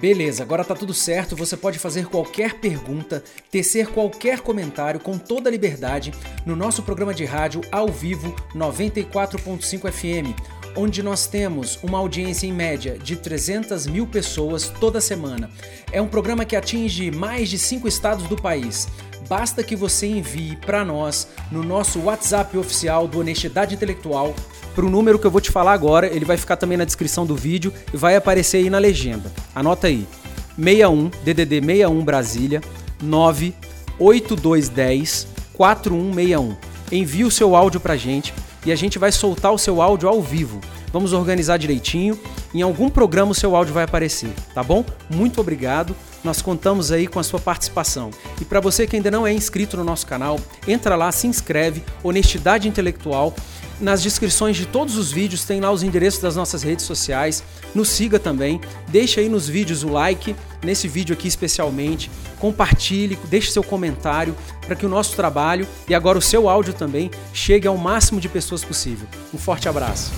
Beleza, agora tá tudo certo. Você pode fazer qualquer pergunta, tecer qualquer comentário com toda liberdade no nosso programa de rádio ao vivo 94.5 FM, onde nós temos uma audiência em média de 300 mil pessoas toda semana. É um programa que atinge mais de cinco estados do país. Basta que você envie para nós no nosso WhatsApp oficial do Honestidade Intelectual para o número que eu vou te falar agora, ele vai ficar também na descrição do vídeo e vai aparecer aí na legenda. Anota aí. 61 DDD 61 Brasília 98210 4161. Envie o seu áudio pra gente e a gente vai soltar o seu áudio ao vivo. Vamos organizar direitinho. Em algum programa o seu áudio vai aparecer, tá bom? Muito obrigado. Nós contamos aí com a sua participação. E para você que ainda não é inscrito no nosso canal, entra lá, se inscreve, Honestidade Intelectual nas descrições de todos os vídeos tem lá os endereços das nossas redes sociais. Nos siga também. Deixe aí nos vídeos o like, nesse vídeo aqui especialmente. Compartilhe, deixe seu comentário para que o nosso trabalho e agora o seu áudio também chegue ao máximo de pessoas possível. Um forte abraço.